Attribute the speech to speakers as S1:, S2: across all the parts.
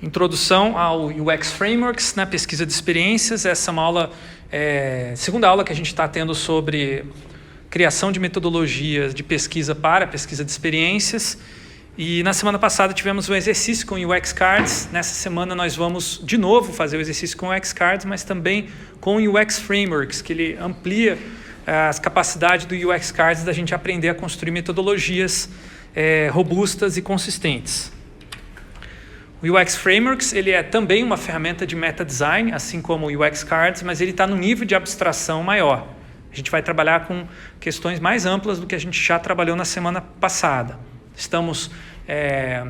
S1: Introdução ao UX Frameworks na pesquisa de experiências. Essa é uma aula, é, segunda aula que a gente está tendo sobre criação de metodologias de pesquisa para pesquisa de experiências. E na semana passada tivemos um exercício com UX Cards. Nessa semana nós vamos de novo fazer o exercício com UX Cards, mas também com UX Frameworks, que ele amplia eh, as capacidades do UX Cards da gente aprender a construir metodologias é, robustas e consistentes. O UX Frameworks ele é também uma ferramenta de meta design, assim como o UX Cards, mas ele está no nível de abstração maior. A gente vai trabalhar com questões mais amplas do que a gente já trabalhou na semana passada. Estamos é,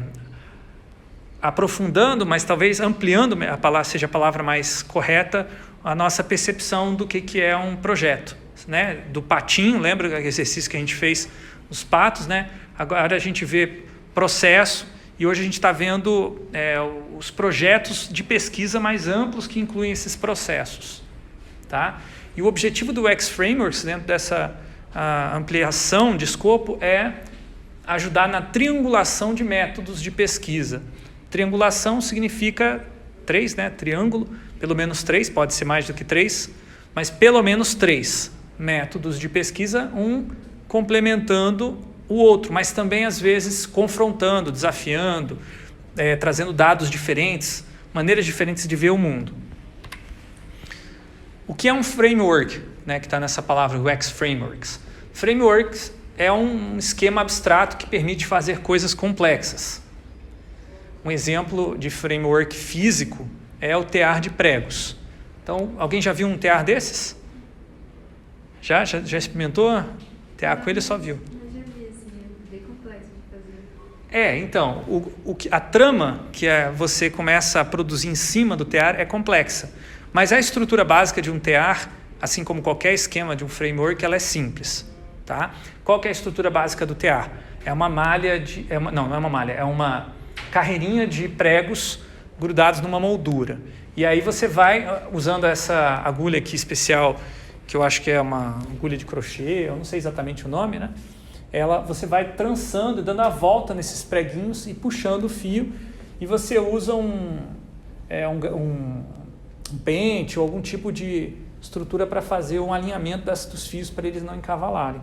S1: aprofundando, mas talvez ampliando, a palavra, seja a palavra mais correta, a nossa percepção do que, que é um projeto. Né? Do patinho, lembra o exercício que a gente fez os patos? Né? Agora a gente vê processo, e hoje a gente está vendo é, os projetos de pesquisa mais amplos que incluem esses processos. Tá? E o objetivo do X Frameworks, dentro dessa ampliação de escopo, é ajudar na triangulação de métodos de pesquisa. Triangulação significa três, né? triângulo, pelo menos três, pode ser mais do que três, mas pelo menos três métodos de pesquisa, um complementando o outro, mas também às vezes confrontando, desafiando, é, trazendo dados diferentes, maneiras diferentes de ver o mundo. O que é um framework, né, que está nessa palavra, UX Frameworks? Frameworks é um esquema abstrato que permite fazer coisas complexas. Um exemplo de framework físico é o tear de pregos. Então, alguém já viu um tear desses? Já? Já, já experimentou? Tear com ele só viu. É, então, o, o, a trama que é, você começa a produzir em cima do tear é complexa, mas a estrutura básica de um tear, assim como qualquer esquema de um framework, ela é simples. Tá? Qual é a estrutura básica do tear? É uma malha de. É uma, não, não é uma malha, é uma carreirinha de pregos grudados numa moldura. E aí você vai, ah, usando essa agulha aqui especial, que eu acho que é uma agulha de crochê, eu não sei exatamente o nome, né? Ela, você vai trançando, dando a volta nesses preguinhos e puxando o fio, e você usa um, é, um, um, um pente ou algum tipo de estrutura para fazer um alinhamento das, dos fios para eles não encavalarem.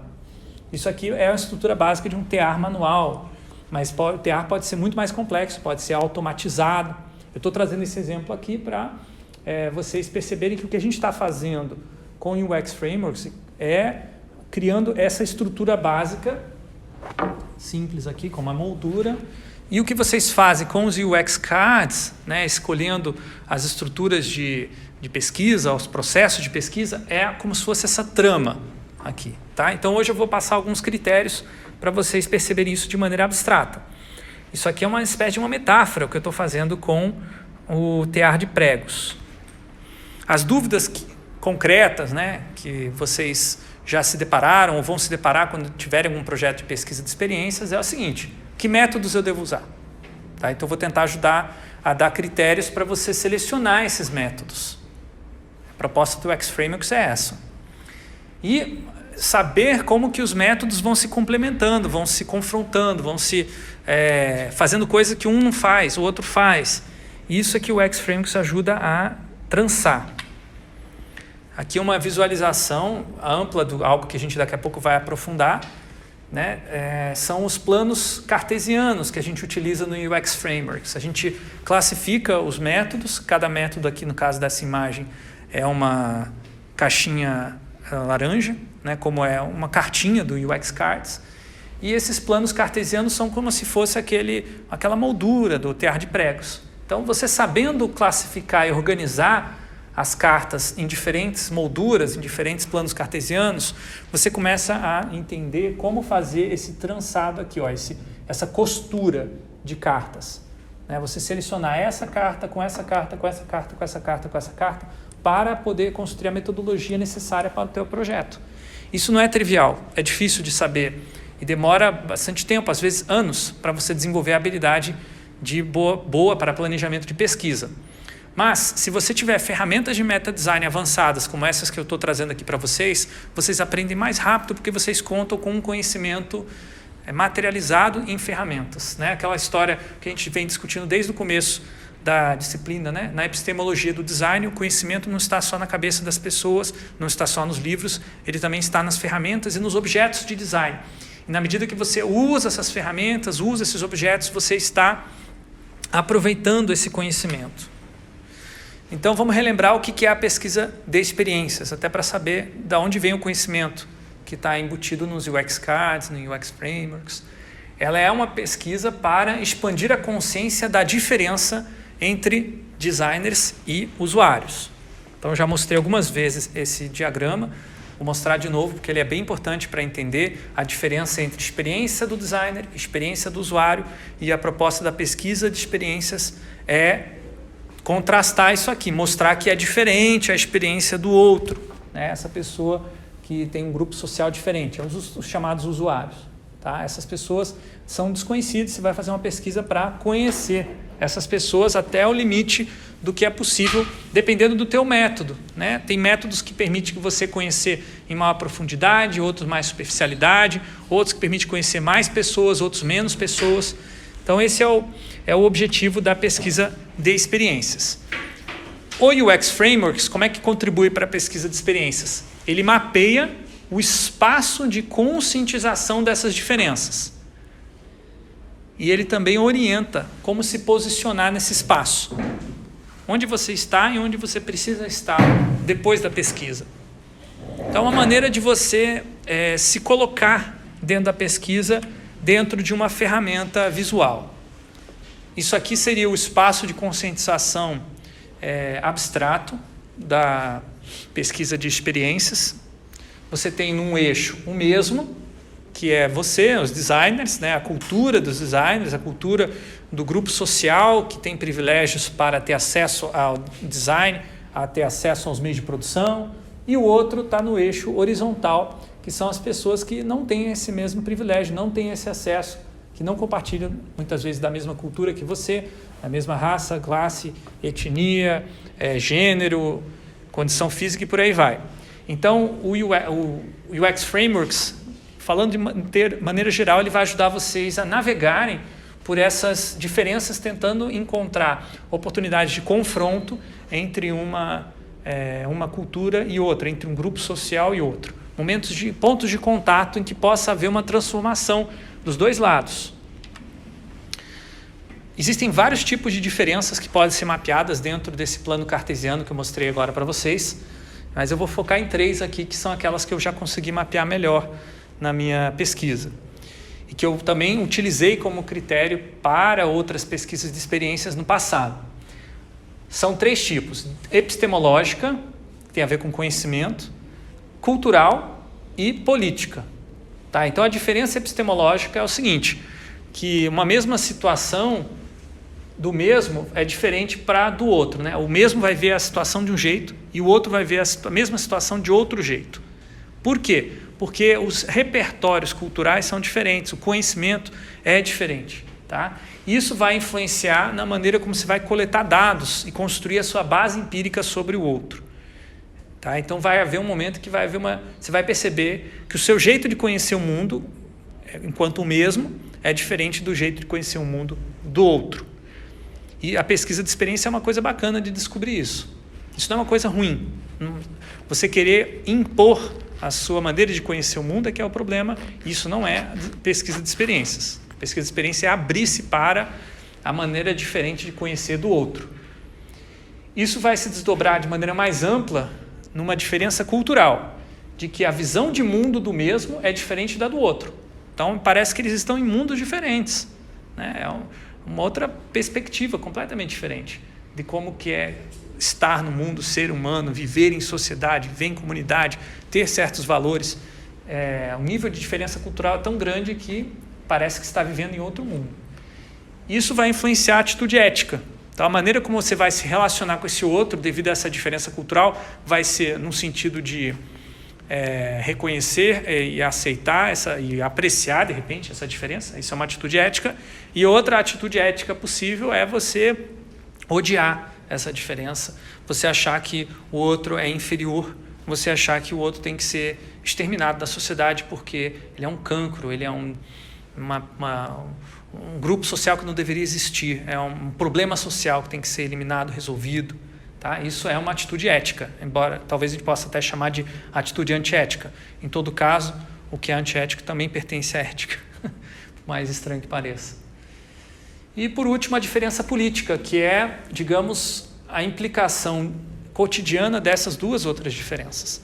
S1: Isso aqui é a estrutura básica de um tear manual, mas pode, o tear pode ser muito mais complexo, pode ser automatizado. Eu estou trazendo esse exemplo aqui para é, vocês perceberem que o que a gente está fazendo com o UX Frameworks é criando essa estrutura básica, simples aqui, com uma moldura. E o que vocês fazem com os UX Cards, né, escolhendo as estruturas de, de pesquisa, os processos de pesquisa, é como se fosse essa trama aqui. Tá? Então hoje eu vou passar alguns critérios para vocês perceberem isso de maneira abstrata. Isso aqui é uma espécie de uma metáfora, o que eu estou fazendo com o tear de pregos. As dúvidas que, concretas né, que vocês já se depararam ou vão se deparar quando tiverem algum projeto de pesquisa de experiências é o seguinte: que métodos eu devo usar? Tá? Então, vou tentar ajudar a dar critérios para você selecionar esses métodos. A proposta do X-Frameworks é essa. E saber como que os métodos vão se complementando, vão se confrontando, vão se é, fazendo coisa que um não faz, o outro faz. Isso é que o X-Frameworks ajuda a trançar. Aqui uma visualização ampla do algo que a gente daqui a pouco vai aprofundar. Né? É, são os planos cartesianos que a gente utiliza no UX Frameworks. A gente classifica os métodos, cada método aqui no caso dessa imagem é uma caixinha eh, laranja, né? como é uma cartinha do UX Cards. E esses planos cartesianos são como se fosse aquele, aquela moldura do tear de pregos. Então, você sabendo classificar e organizar as cartas em diferentes molduras, em diferentes planos cartesianos, você começa a entender como fazer esse trançado aqui, ó, esse, essa costura de cartas. Né? Você selecionar essa carta com essa carta, com essa carta, com essa carta, com essa carta, para poder construir a metodologia necessária para o teu projeto. Isso não é trivial, é difícil de saber e demora bastante tempo, às vezes anos, para você desenvolver a habilidade de boa, boa para planejamento de pesquisa. Mas, se você tiver ferramentas de meta design avançadas, como essas que eu estou trazendo aqui para vocês, vocês aprendem mais rápido porque vocês contam com um conhecimento é, materializado em ferramentas. Né? Aquela história que a gente vem discutindo desde o começo da disciplina, né? na epistemologia do design, o conhecimento não está só na cabeça das pessoas, não está só nos livros, ele também está nas ferramentas e nos objetos de design. E na medida que você usa essas ferramentas, usa esses objetos, você está aproveitando esse conhecimento. Então vamos relembrar o que é a pesquisa de experiências, até para saber de onde vem o conhecimento que está embutido nos UX Cards, no UX Frameworks. Ela é uma pesquisa para expandir a consciência da diferença entre designers e usuários. Então já mostrei algumas vezes esse diagrama, vou mostrar de novo porque ele é bem importante para entender a diferença entre experiência do designer, experiência do usuário e a proposta da pesquisa de experiências é contrastar isso aqui, mostrar que é diferente a experiência do outro, né? essa pessoa que tem um grupo social diferente, é os, os chamados usuários. Tá? Essas pessoas são desconhecidas, você vai fazer uma pesquisa para conhecer essas pessoas até o limite do que é possível, dependendo do teu método. Né? Tem métodos que permitem que você conhecer em maior profundidade, outros mais superficialidade, outros que permitem conhecer mais pessoas, outros menos pessoas. Então esse é o, é o objetivo da pesquisa de experiências. O UX Frameworks, como é que contribui para a pesquisa de experiências? Ele mapeia o espaço de conscientização dessas diferenças. E ele também orienta como se posicionar nesse espaço. Onde você está e onde você precisa estar depois da pesquisa. Então, uma maneira de você é, se colocar dentro da pesquisa, dentro de uma ferramenta visual. Isso aqui seria o espaço de conscientização é, abstrato da pesquisa de experiências. Você tem num eixo o mesmo, que é você, os designers, né, a cultura dos designers, a cultura do grupo social que tem privilégios para ter acesso ao design, a ter acesso aos meios de produção, e o outro está no eixo horizontal, que são as pessoas que não têm esse mesmo privilégio, não têm esse acesso que não compartilham muitas vezes da mesma cultura que você, da mesma raça, classe, etnia, é, gênero, condição física e por aí vai. Então, o UX Frameworks, falando de maneira geral, ele vai ajudar vocês a navegarem por essas diferenças, tentando encontrar oportunidades de confronto entre uma, é, uma cultura e outra, entre um grupo social e outro. Momentos de pontos de contato em que possa haver uma transformação dos dois lados. Existem vários tipos de diferenças que podem ser mapeadas dentro desse plano cartesiano que eu mostrei agora para vocês, mas eu vou focar em três aqui que são aquelas que eu já consegui mapear melhor na minha pesquisa e que eu também utilizei como critério para outras pesquisas de experiências no passado. São três tipos: epistemológica, que tem a ver com conhecimento, cultural e política. Tá? Então a diferença epistemológica é o seguinte, que uma mesma situação do mesmo é diferente para do outro, né? O mesmo vai ver a situação de um jeito e o outro vai ver a mesma situação de outro jeito. Por quê? Porque os repertórios culturais são diferentes, o conhecimento é diferente, tá? Isso vai influenciar na maneira como você vai coletar dados e construir a sua base empírica sobre o outro. Tá? Então vai haver um momento que vai haver uma. Você vai perceber que o seu jeito de conhecer o mundo, é, enquanto o mesmo, é diferente do jeito de conhecer o mundo do outro. E a pesquisa de experiência é uma coisa bacana de descobrir isso. Isso não é uma coisa ruim. Você querer impor a sua maneira de conhecer o mundo é que é o problema. Isso não é pesquisa de experiências. Pesquisa de experiência é abrir-se para a maneira diferente de conhecer do outro. Isso vai se desdobrar de maneira mais ampla numa diferença cultural, de que a visão de mundo do mesmo é diferente da do outro. Então, parece que eles estão em mundos diferentes. Né? É uma outra perspectiva completamente diferente de como que é estar no mundo, ser humano, viver em sociedade, viver em comunidade, ter certos valores. É, um nível de diferença cultural é tão grande que parece que está vivendo em outro mundo. Isso vai influenciar a atitude ética, então, a maneira como você vai se relacionar com esse outro, devido a essa diferença cultural, vai ser no sentido de é, reconhecer é, e aceitar essa, e apreciar, de repente, essa diferença. Isso é uma atitude ética. E outra atitude ética possível é você odiar essa diferença, você achar que o outro é inferior, você achar que o outro tem que ser exterminado da sociedade porque ele é um cancro, ele é um, uma, uma um grupo social que não deveria existir, é um problema social que tem que ser eliminado, resolvido. Tá? Isso é uma atitude ética, embora talvez a gente possa até chamar de atitude antiética. Em todo caso, o que é antiético também pertence à ética, por mais estranho que pareça. E por último, a diferença política, que é, digamos, a implicação cotidiana dessas duas outras diferenças.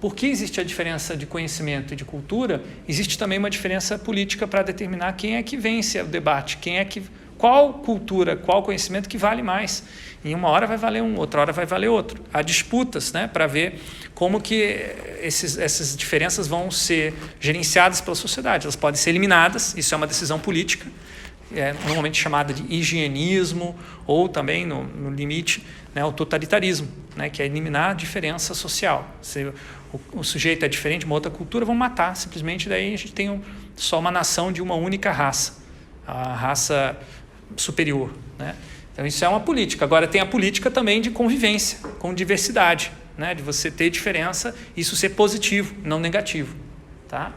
S1: Por que existe a diferença de conhecimento e de cultura? Existe também uma diferença política para determinar quem é que vence o debate, quem é que qual cultura, qual conhecimento que vale mais. Em uma hora vai valer um, outra hora vai valer outro. Há disputas né, para ver como que esses, essas diferenças vão ser gerenciadas pela sociedade. Elas podem ser eliminadas, isso é uma decisão política, é normalmente chamada de higienismo, ou também, no, no limite, né, o totalitarismo, né, que é eliminar a diferença social. Se o, o, sujeito é diferente de uma outra cultura, vão matar, simplesmente daí a gente tem um, só uma nação de uma única raça, a raça superior. Né? Então isso é uma política. Agora tem a política também de convivência, com diversidade, né? de você ter diferença, isso ser positivo, não negativo. Tá?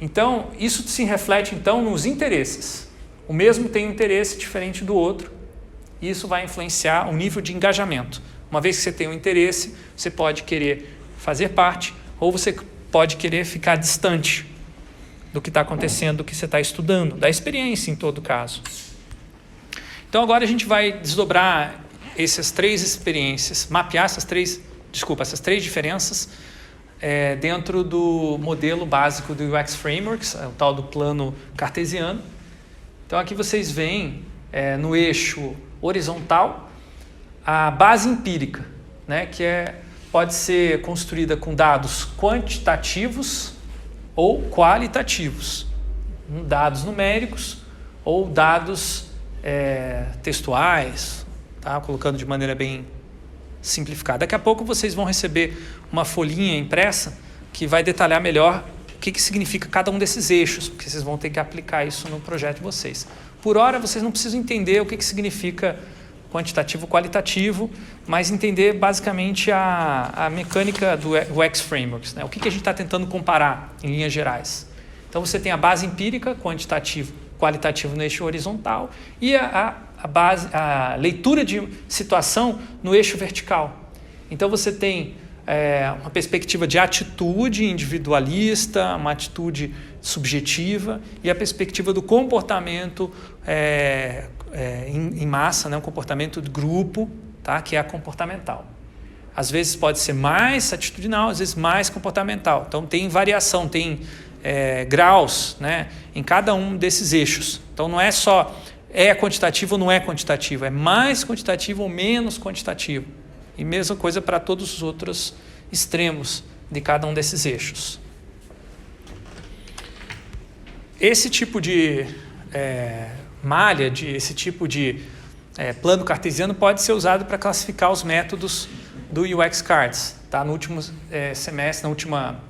S1: Então isso se reflete então nos interesses. O mesmo tem um interesse diferente do outro, e isso vai influenciar o nível de engajamento. Uma vez que você tem um interesse, você pode querer fazer parte ou você pode querer ficar distante do que está acontecendo, do que você está estudando, da experiência em todo caso. Então agora a gente vai desdobrar essas três experiências, mapear essas três, desculpa, essas três diferenças é, dentro do modelo básico do UX Frameworks, é o tal do plano cartesiano. Então aqui vocês veem é, no eixo horizontal a base empírica, né, que é, pode ser construída com dados quantitativos ou qualitativos, dados numéricos ou dados é, textuais, tá? colocando de maneira bem simplificada. Daqui a pouco vocês vão receber uma folhinha impressa que vai detalhar melhor que, que significa cada um desses eixos, porque vocês vão ter que aplicar isso no projeto de vocês. Por hora, vocês não precisam entender o que, que significa quantitativo qualitativo, mas entender basicamente a, a mecânica do UX Frameworks. Né? O que, que a gente está tentando comparar em linhas gerais. Então, você tem a base empírica, quantitativo qualitativo no eixo horizontal e a, a, base, a leitura de situação no eixo vertical. Então você tem é, uma perspectiva de atitude individualista, uma atitude subjetiva e a perspectiva do comportamento é, é, em, em, massa, né, um comportamento de grupo, tá, que é a comportamental. Às vezes pode ser mais atitudinal, às vezes mais comportamental. Então tem variação, tem é, graus né, em cada um desses eixos. Então não é só é quantitativo ou não é quantitativo, é mais quantitativo ou menos quantitativo. E mesma coisa para todos os outros extremos de cada um desses eixos. Esse tipo de é, malha, de, esse tipo de é, plano cartesiano pode ser usado para classificar os métodos do UX Cards. Tá? No último é, semestre, na última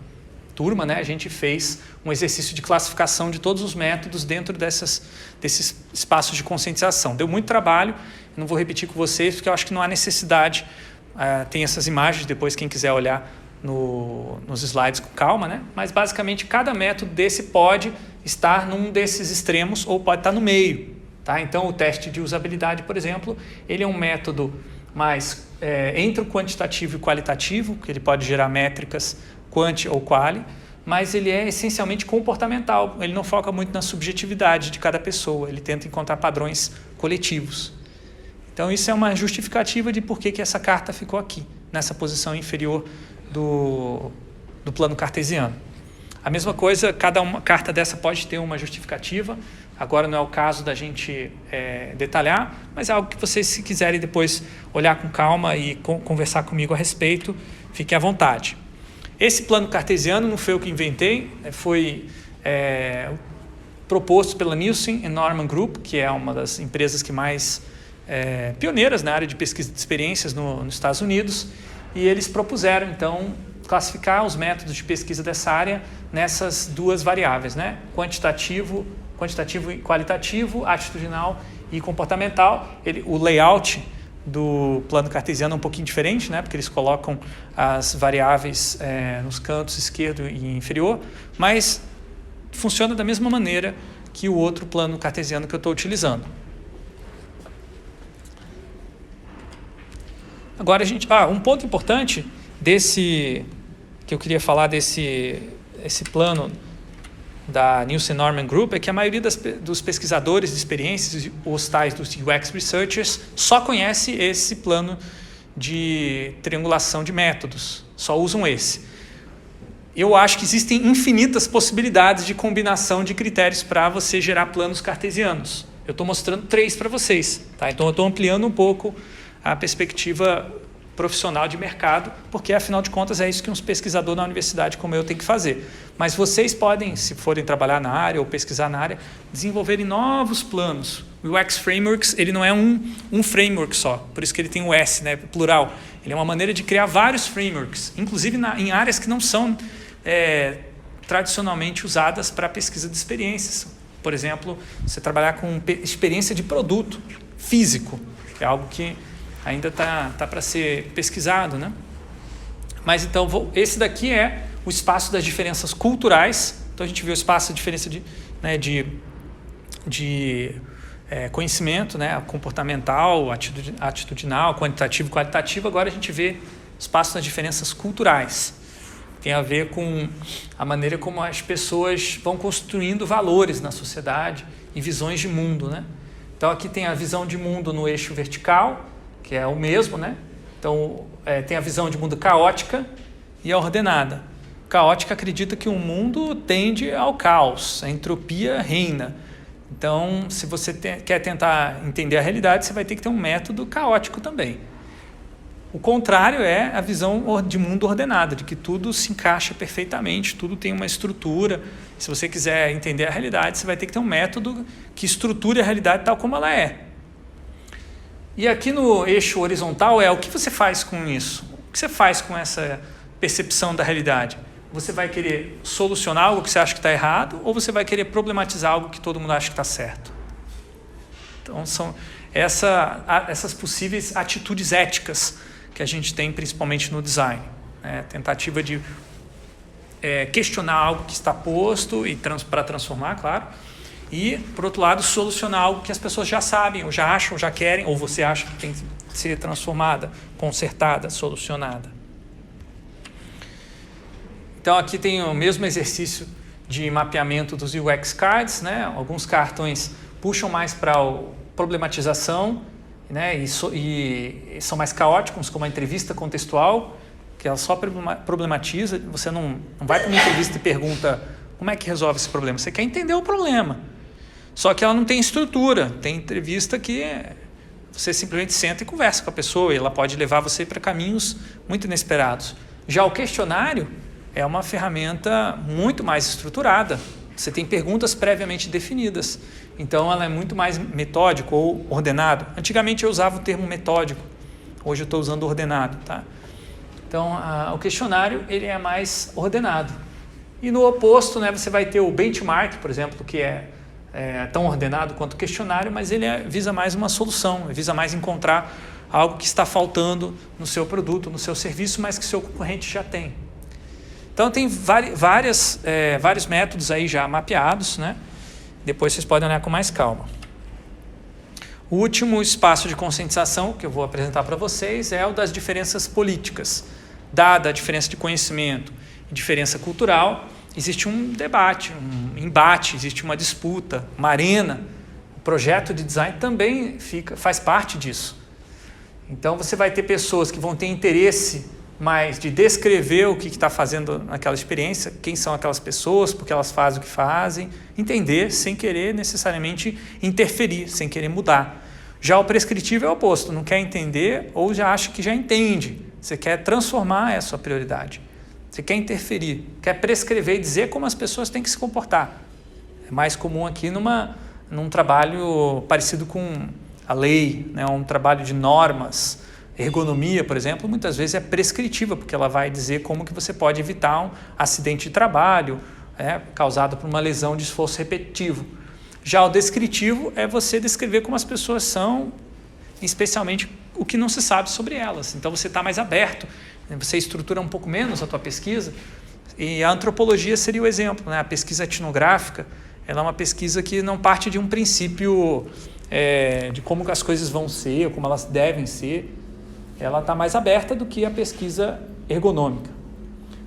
S1: turma, né, a gente fez um exercício de classificação de todos os métodos dentro dessas, desses espaços de conscientização. Deu muito trabalho, não vou repetir com vocês, porque eu acho que não há necessidade. Uh, tem essas imagens, depois quem quiser olhar no, nos slides com calma, né? mas basicamente cada método desse pode estar num desses extremos ou pode estar no meio. Tá? Então o teste de usabilidade, por exemplo, ele é um método mais é, entre o quantitativo e qualitativo, que ele pode gerar métricas quanti ou quali, mas ele é essencialmente comportamental. Ele não foca muito na subjetividade de cada pessoa, ele tenta encontrar padrões coletivos. Então, isso é uma justificativa de por que, que essa carta ficou aqui, nessa posição inferior do, do plano cartesiano. A mesma coisa, cada uma carta dessa pode ter uma justificativa. Agora não é o caso da gente é, detalhar, mas é algo que vocês, se quiserem depois olhar com calma e conversar comigo a respeito, fiquem à vontade. Esse plano cartesiano não foi eu que inventei, né, foi é, proposto pela Nielsen e Norman Group, que é uma das empresas que mais é, pioneiras na área de pesquisa de experiências no, nos Estados Unidos, e eles propuseram então classificar os métodos de pesquisa dessa área nessas duas variáveis, né? quantitativo, quantitativo e qualitativo, atitudinal e comportamental. Ele, o layout do plano cartesiano é um pouquinho diferente, né? porque eles colocam as variáveis é, nos cantos esquerdo e inferior, mas funciona da mesma maneira que o outro plano cartesiano que eu estou utilizando. Agora a gente, ah, um ponto importante desse que eu queria falar desse esse plano da Nielsen Norman Group é que a maioria das, dos pesquisadores de experiências, os tais dos UX researchers, só conhece esse plano de triangulação de métodos, só usam esse. Eu acho que existem infinitas possibilidades de combinação de critérios para você gerar planos cartesianos. Eu estou mostrando três para vocês, tá? Então eu estou ampliando um pouco a perspectiva profissional de mercado, porque afinal de contas é isso que um pesquisador na universidade como eu tem que fazer. Mas vocês podem, se forem trabalhar na área ou pesquisar na área, desenvolverem novos planos. O UX Frameworks ele não é um, um framework só, por isso que ele tem o S, né, plural. Ele é uma maneira de criar vários frameworks, inclusive na, em áreas que não são é, tradicionalmente usadas para pesquisa de experiências. Por exemplo, você trabalhar com experiência de produto físico, é algo que ainda está tá, para ser pesquisado, né? Mas então, vou, esse daqui é o espaço das diferenças culturais. Então, a gente viu o espaço da diferença de, né, de, de é, conhecimento, né, comportamental, atitudinal, quantitativo, qualitativo. Agora a gente vê espaço das diferenças culturais. Tem a ver com a maneira como as pessoas vão construindo valores na sociedade e visões de mundo, né? Então aqui tem a visão de mundo no eixo vertical, que é o mesmo, né? Então, é, tem a visão de mundo caótica e a ordenada. Caótica acredita que o mundo tende ao caos, a entropia reina. Então, se você te, quer tentar entender a realidade, você vai ter que ter um método caótico também. O contrário é a visão de mundo ordenado, de que tudo se encaixa perfeitamente, tudo tem uma estrutura. Se você quiser entender a realidade, você vai ter que ter um método que estruture a realidade tal como ela é. E aqui no eixo horizontal é o que você faz com isso? O que você faz com essa percepção da realidade? Você vai querer solucionar algo que você acha que está errado ou você vai querer problematizar algo que todo mundo acha que está certo? Então, são essa, essas possíveis atitudes éticas que a gente tem principalmente no design. Né? Tentativa de é, questionar algo que está posto e trans, para transformar, claro, e, por outro lado, solucionar algo que as pessoas já sabem, ou já acham, ou já querem, ou você acha que tem que ser transformada, consertada, solucionada. Então, aqui tem o mesmo exercício de mapeamento dos UX cards, né? Alguns cartões puxam mais para problematização, né? E, so, e, são mais caóticos, como a entrevista contextual, que ela só problematiza. Você não, não vai para uma entrevista e pergunta como é que resolve esse problema. Você quer entender o problema. Só que ela não tem estrutura. Tem entrevista que você simplesmente senta e conversa com a pessoa e ela pode levar você para caminhos muito inesperados. Já o questionário é uma ferramenta muito mais estruturada. Você tem perguntas previamente definidas. Então ela é muito mais metódico ou ordenado. Antigamente eu usava o termo metódico. Hoje eu estou usando ordenado, tá? Então a, o questionário ele é mais ordenado. E no oposto, né, você vai ter o benchmark, por exemplo, que é é, tão ordenado quanto o questionário, mas ele é, visa mais uma solução, visa mais encontrar algo que está faltando no seu produto, no seu serviço, mas que seu concorrente já tem. Então tem várias, é, vários métodos aí já mapeados, né? Depois vocês podem olhar com mais calma. O último espaço de conscientização que eu vou apresentar para vocês é o das diferenças políticas. Dada a diferença de conhecimento e diferença cultural, existe um debate, um embate, existe uma disputa, uma arena. O projeto de design também fica, faz parte disso. Então você vai ter pessoas que vão ter interesse mais de descrever o que está fazendo naquela experiência, quem são aquelas pessoas, porque elas fazem o que fazem, entender sem querer necessariamente interferir, sem querer mudar. Já o prescritivo é o oposto, não quer entender ou já acha que já entende. Você quer transformar essa prioridade. Você quer interferir, quer prescrever e dizer como as pessoas têm que se comportar. É mais comum aqui numa, num trabalho parecido com a lei, né? um trabalho de normas. Ergonomia, por exemplo, muitas vezes é prescritiva, porque ela vai dizer como que você pode evitar um acidente de trabalho é, causado por uma lesão de esforço repetitivo. Já o descritivo é você descrever como as pessoas são, especialmente o que não se sabe sobre elas. Então você está mais aberto você estrutura um pouco menos a tua pesquisa. E a antropologia seria o exemplo, né? a pesquisa etnográfica, ela é uma pesquisa que não parte de um princípio é, de como as coisas vão ser, ou como elas devem ser. Ela está mais aberta do que a pesquisa ergonômica.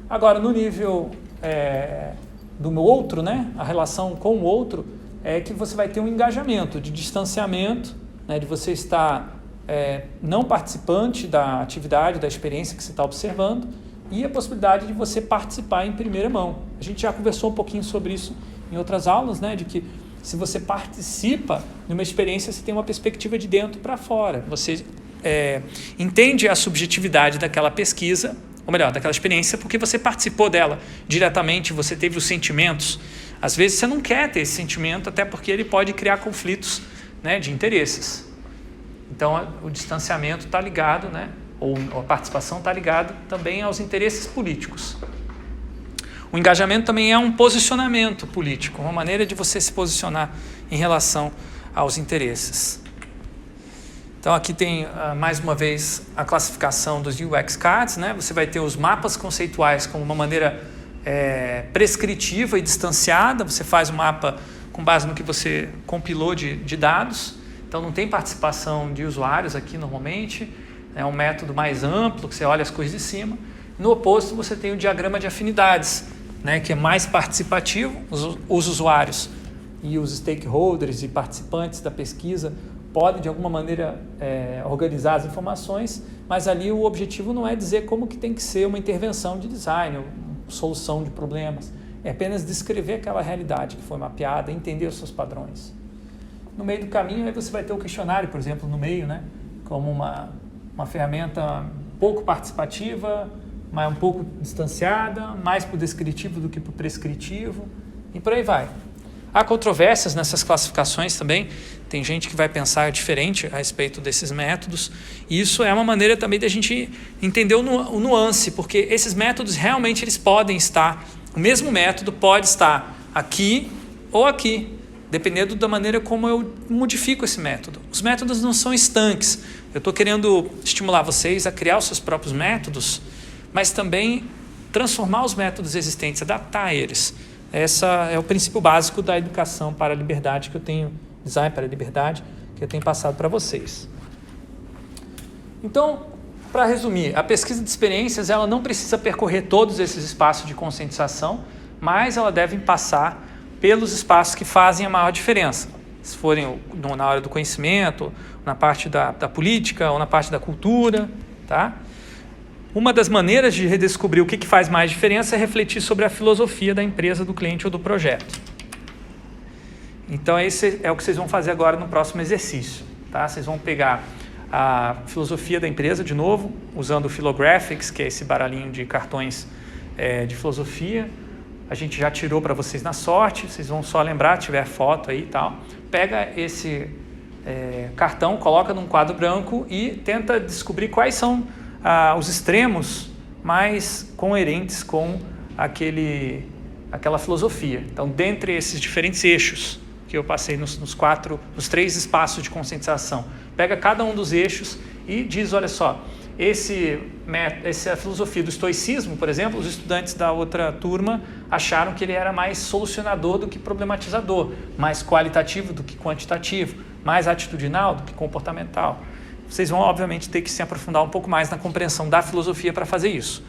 S1: Agora, no nível é, do outro, né, a relação com o outro, é que você vai ter um engajamento de distanciamento, né, de você estar é, não participante da atividade, da experiência que você está observando, e a possibilidade de você participar em primeira mão. A gente já conversou um pouquinho sobre isso em outras aulas, né, de que se você participa de uma experiência, você tem uma perspectiva de dentro para fora. Você é, entende a subjetividade daquela pesquisa, ou melhor, daquela experiência, porque você participou dela diretamente, você teve os sentimentos. Às vezes você não quer ter esse sentimento, até porque ele pode criar conflitos né, de interesses. Então o distanciamento está ligado, né, ou a participação está ligado também aos interesses políticos. O engajamento também é um posicionamento político, uma maneira de você se posicionar em relação aos interesses. Então aqui tem uh, mais uma vez a classificação dos UX cards, né? Você vai ter os mapas conceituais como uma maneira é, prescritiva e distanciada. Você faz o um mapa com base no que você compilou de, de dados. Então não tem participação de usuários aqui normalmente. É um método mais amplo que você olha as coisas de cima. No oposto você tem o diagrama de afinidades, né? Que é mais participativo. os, os usuários e os stakeholders e participantes da pesquisa podem de alguma maneira é, organizar as informações, mas ali o objetivo não é dizer como que tem que ser uma intervenção de design, solução de problemas. É apenas descrever aquela realidade que foi mapeada, entender os seus padrões. No meio do caminho, aí você vai ter o questionário, por exemplo, no meio, né? como uma, uma ferramenta pouco participativa, mas um pouco distanciada, mais para o descritivo do que para o prescritivo, e por aí vai. Há controvérsias nessas classificações também. Tem gente que vai pensar diferente a respeito desses métodos. E isso é uma maneira também da gente entender o, nu o nuance, porque esses métodos realmente eles podem estar, o mesmo método pode estar aqui ou aqui, dependendo da maneira como eu modifico esse método. Os métodos não são estanques. Eu estou querendo estimular vocês a criar os seus próprios métodos, mas também transformar os métodos existentes, adaptar eles. Essa é o princípio básico da educação para a liberdade que eu tenho, design para a liberdade, que eu tenho passado para vocês. Então, para resumir, a pesquisa de experiências ela não precisa percorrer todos esses espaços de conscientização, mas ela deve passar pelos espaços que fazem a maior diferença. Se forem na hora do conhecimento, na parte da, da política ou na parte da cultura, tá? Uma das maneiras de redescobrir o que, que faz mais diferença é refletir sobre a filosofia da empresa, do cliente ou do projeto. Então, esse é o que vocês vão fazer agora no próximo exercício. Tá? Vocês vão pegar a filosofia da empresa de novo, usando o Philographics, que é esse baralhinho de cartões é, de filosofia. A gente já tirou para vocês na sorte, vocês vão só lembrar, tiver foto aí e tal. Pega esse é, cartão, coloca num quadro branco e tenta descobrir quais são ah, os extremos mais coerentes com aquele, aquela filosofia. Então, dentre esses diferentes eixos que eu passei nos, nos quatro, nos três espaços de conscientização, pega cada um dos eixos e diz, olha só, esse, essa filosofia do estoicismo, por exemplo, os estudantes da outra turma acharam que ele era mais solucionador do que problematizador, mais qualitativo do que quantitativo, mais atitudinal do que comportamental vocês vão, obviamente, ter que se aprofundar um pouco mais na compreensão da filosofia para fazer isso.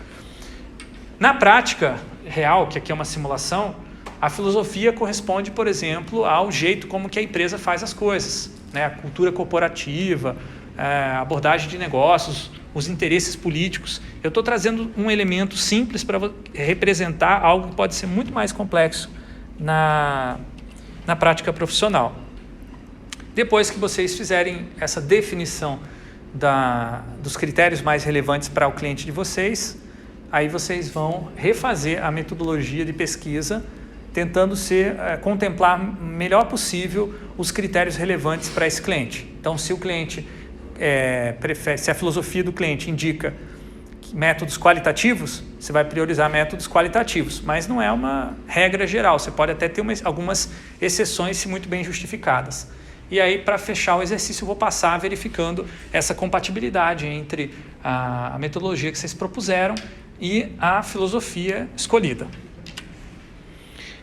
S1: Na prática real, que aqui é uma simulação, a filosofia corresponde, por exemplo, ao jeito como que a empresa faz as coisas, né? a cultura corporativa, a abordagem de negócios, os interesses políticos. Eu estou trazendo um elemento simples para representar algo que pode ser muito mais complexo na, na prática profissional. Depois que vocês fizerem essa definição da, dos critérios mais relevantes para o cliente de vocês, aí vocês vão refazer a metodologia de pesquisa, tentando ser, é, contemplar melhor possível os critérios relevantes para esse cliente. Então, se o cliente é, prefere, se a filosofia do cliente indica métodos qualitativos, você vai priorizar métodos qualitativos, mas não é uma regra geral. Você pode até ter uma, algumas exceções, se muito bem justificadas. E aí, para fechar o exercício, eu vou passar verificando essa compatibilidade entre a, a metodologia que vocês propuseram e a filosofia escolhida.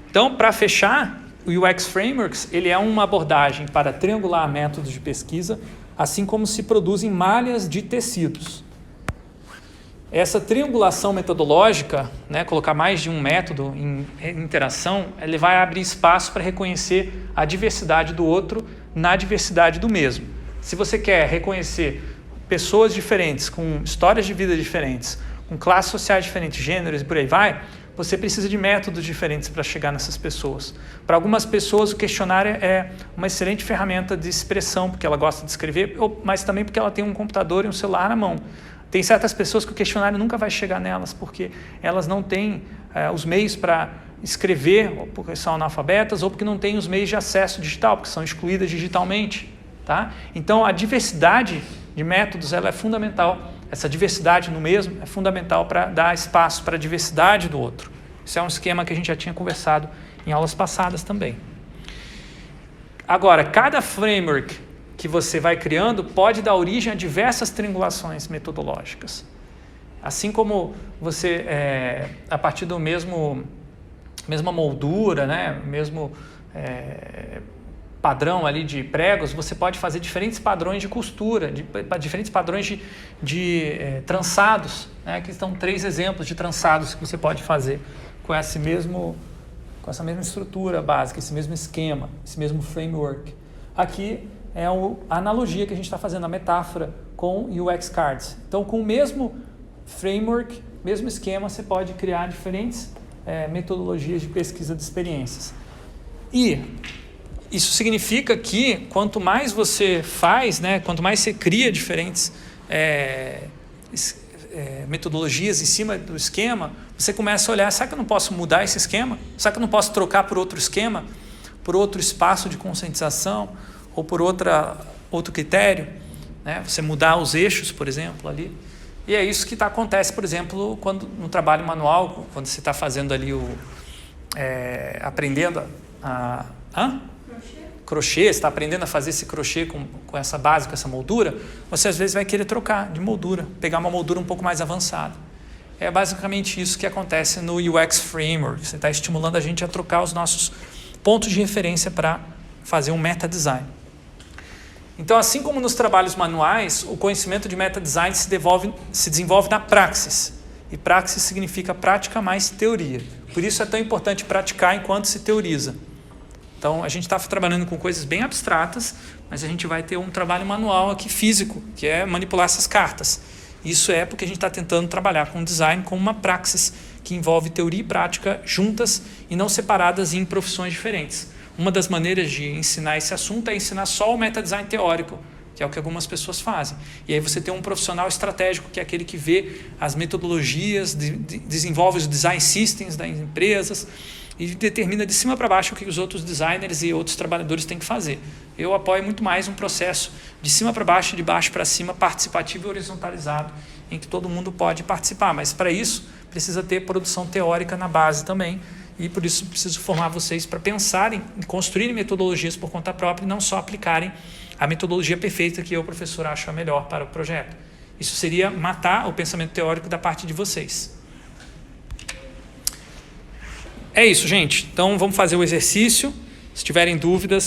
S1: Então, para fechar, o UX Frameworks ele é uma abordagem para triangular métodos de pesquisa, assim como se produzem malhas de tecidos. Essa triangulação metodológica, né, colocar mais de um método em interação, ele vai abrir espaço para reconhecer a diversidade do outro na diversidade do mesmo. Se você quer reconhecer pessoas diferentes, com histórias de vida diferentes, com classes sociais diferentes, gêneros e por aí vai, você precisa de métodos diferentes para chegar nessas pessoas. Para algumas pessoas, o questionário é uma excelente ferramenta de expressão, porque ela gosta de escrever, mas também porque ela tem um computador e um celular na mão. Tem certas pessoas que o questionário nunca vai chegar nelas, porque elas não têm é, os meios para escrever, ou porque são analfabetas, ou porque não têm os meios de acesso digital, porque são excluídas digitalmente. Tá? Então, a diversidade de métodos ela é fundamental essa diversidade no mesmo é fundamental para dar espaço para a diversidade do outro. Isso é um esquema que a gente já tinha conversado em aulas passadas também. Agora, cada framework que você vai criando pode dar origem a diversas triangulações metodológicas. Assim como você, é, a partir do mesmo mesma moldura, né, mesmo é, padrão ali de pregos, você pode fazer diferentes padrões de costura, de, diferentes padrões de, de é, trançados. Né? Aqui estão três exemplos de trançados que você pode fazer com esse mesmo com essa mesma estrutura básica, esse mesmo esquema, esse mesmo framework. Aqui é a analogia que a gente está fazendo, a metáfora com UX Cards. Então, com o mesmo framework, mesmo esquema, você pode criar diferentes é, metodologias de pesquisa de experiências. E isso significa que quanto mais você faz, né, quanto mais você cria diferentes é, é, metodologias em cima do esquema, você começa a olhar: será que eu não posso mudar esse esquema? Será que eu não posso trocar por outro esquema? Por outro espaço de conscientização? Ou por outra, outro critério? Né? Você mudar os eixos, por exemplo, ali. E é isso que tá, acontece, por exemplo, quando no trabalho manual, quando você está fazendo ali o. É, aprendendo a. a hã? Crochê, está aprendendo a fazer esse crochê com, com essa base, com essa moldura, você às vezes vai querer trocar de moldura, pegar uma moldura um pouco mais avançada. É basicamente isso que acontece no UX Framework. Você está estimulando a gente a trocar os nossos pontos de referência para fazer um meta design. Então, assim como nos trabalhos manuais, o conhecimento de meta design se, devolve, se desenvolve na praxis. E praxis significa prática mais teoria. Por isso é tão importante praticar enquanto se teoriza. Então a gente está trabalhando com coisas bem abstratas, mas a gente vai ter um trabalho manual aqui físico, que é manipular essas cartas. Isso é porque a gente está tentando trabalhar com design como uma praxis que envolve teoria e prática juntas e não separadas em profissões diferentes. Uma das maneiras de ensinar esse assunto é ensinar só o meta-design teórico, que é o que algumas pessoas fazem. E aí você tem um profissional estratégico, que é aquele que vê as metodologias, de, de, desenvolve os design systems das empresas, e determina de cima para baixo o que os outros designers e outros trabalhadores têm que fazer. Eu apoio muito mais um processo de cima para baixo, de baixo para cima, participativo e horizontalizado, em que todo mundo pode participar. Mas para isso precisa ter produção teórica na base também. E por isso preciso formar vocês para pensarem em construírem metodologias por conta própria e não só aplicarem a metodologia perfeita que eu, professor, acho a melhor para o projeto. Isso seria matar o pensamento teórico da parte de vocês. É isso, gente. Então vamos fazer o exercício. Se tiverem dúvidas,